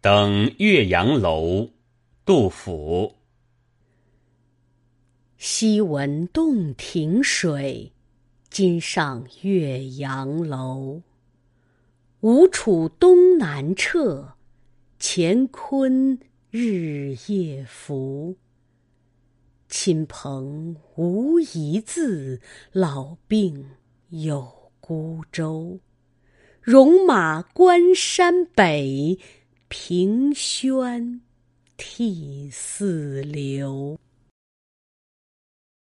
登岳阳楼，杜甫。昔闻洞庭水，今上岳阳楼。吴楚东南坼，乾坤日夜浮。亲朋无一字，老病有孤舟。戎马关山北，凭轩涕泗流。